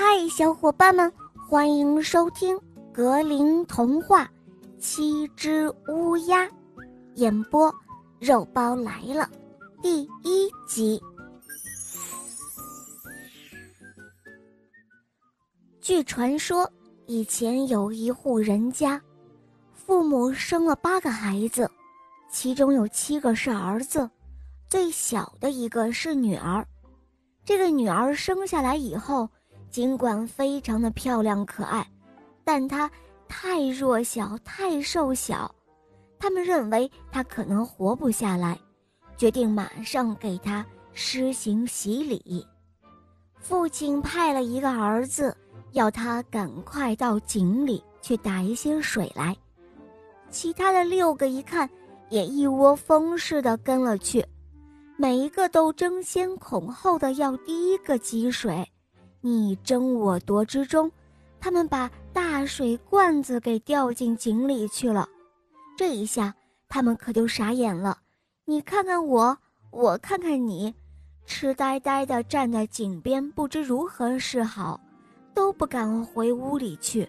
嗨，小伙伴们，欢迎收听格林童话《七只乌鸦》，演播肉包来了，第一集。据传说，以前有一户人家，父母生了八个孩子，其中有七个是儿子，最小的一个是女儿。这个女儿生下来以后。尽管非常的漂亮可爱，但她太弱小、太瘦小，他们认为她可能活不下来，决定马上给她施行洗礼。父亲派了一个儿子，要他赶快到井里去打一些水来。其他的六个一看，也一窝蜂似的跟了去，每一个都争先恐后的要第一个汲水。你争我夺之中，他们把大水罐子给掉进井里去了。这一下，他们可就傻眼了。你看看我，我看看你，痴呆呆地站在井边，不知如何是好，都不敢回屋里去。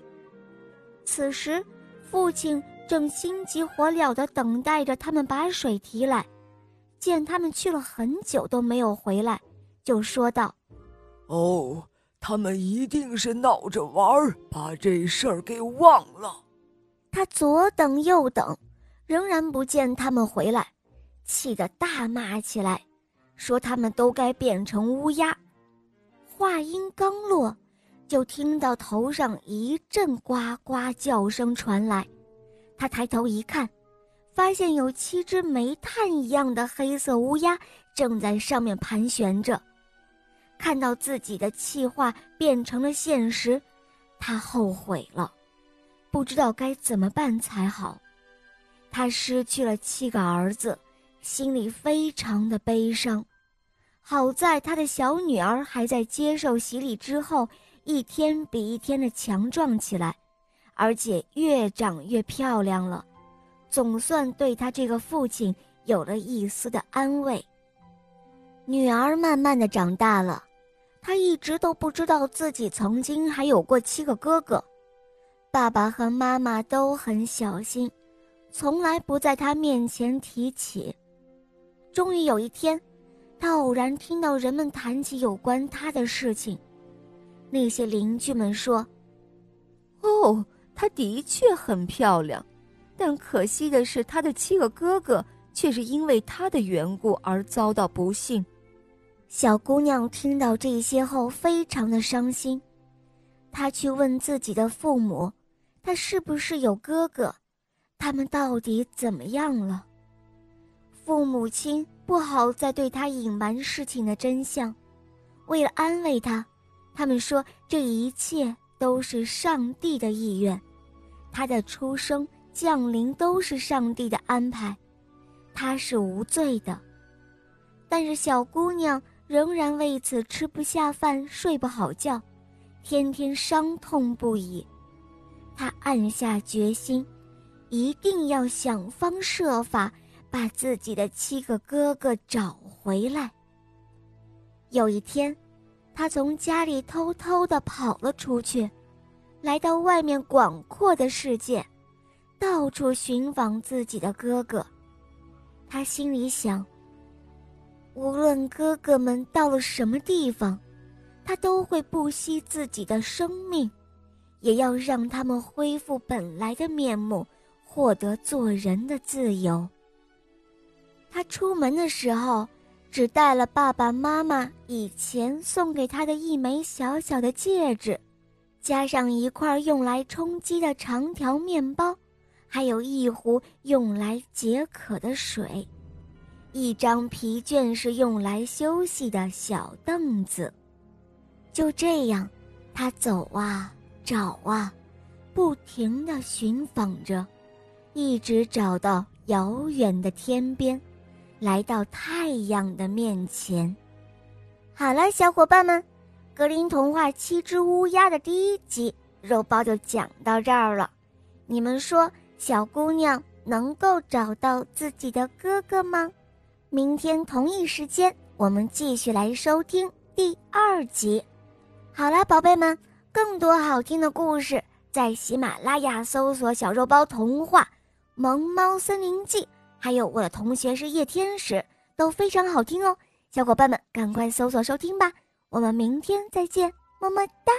此时，父亲正心急火燎地等待着他们把水提来，见他们去了很久都没有回来，就说道：“哦。”他们一定是闹着玩儿，把这事儿给忘了。他左等右等，仍然不见他们回来，气得大骂起来，说他们都该变成乌鸦。话音刚落，就听到头上一阵呱呱叫声传来。他抬头一看，发现有七只煤炭一样的黑色乌鸦正在上面盘旋着。看到自己的气话变成了现实，他后悔了，不知道该怎么办才好。他失去了七个儿子，心里非常的悲伤。好在他的小女儿还在接受洗礼之后，一天比一天的强壮起来，而且越长越漂亮了，总算对他这个父亲有了一丝的安慰。女儿慢慢的长大了。他一直都不知道自己曾经还有过七个哥哥，爸爸和妈妈都很小心，从来不在他面前提起。终于有一天，他偶然听到人们谈起有关他的事情。那些邻居们说：“哦，她的确很漂亮，但可惜的是，她的七个哥哥却是因为她的缘故而遭到不幸。”小姑娘听到这些后，非常的伤心。她去问自己的父母，她是不是有哥哥？他们到底怎么样了？父母亲不好再对她隐瞒事情的真相。为了安慰她，他们说这一切都是上帝的意愿，她的出生降临都是上帝的安排，她是无罪的。但是小姑娘。仍然为此吃不下饭、睡不好觉，天天伤痛不已。他暗下决心，一定要想方设法把自己的七个哥哥找回来。有一天，他从家里偷偷地跑了出去，来到外面广阔的世界，到处寻访自己的哥哥。他心里想。无论哥哥们到了什么地方，他都会不惜自己的生命，也要让他们恢复本来的面目，获得做人的自由。他出门的时候，只带了爸爸妈妈以前送给他的一枚小小的戒指，加上一块用来充饥的长条面包，还有一壶用来解渴的水。一张疲倦是用来休息的小凳子，就这样，他走啊找啊，不停地寻访着，一直找到遥远的天边，来到太阳的面前。好了，小伙伴们，《格林童话七只乌鸦》的第一集肉包就讲到这儿了。你们说，小姑娘能够找到自己的哥哥吗？明天同一时间，我们继续来收听第二集。好了，宝贝们，更多好听的故事在喜马拉雅搜索“小肉包童话”《萌猫森林记》，还有我的同学是夜天使，都非常好听哦。小伙伴们，赶快搜索收听吧！我们明天再见，么么哒。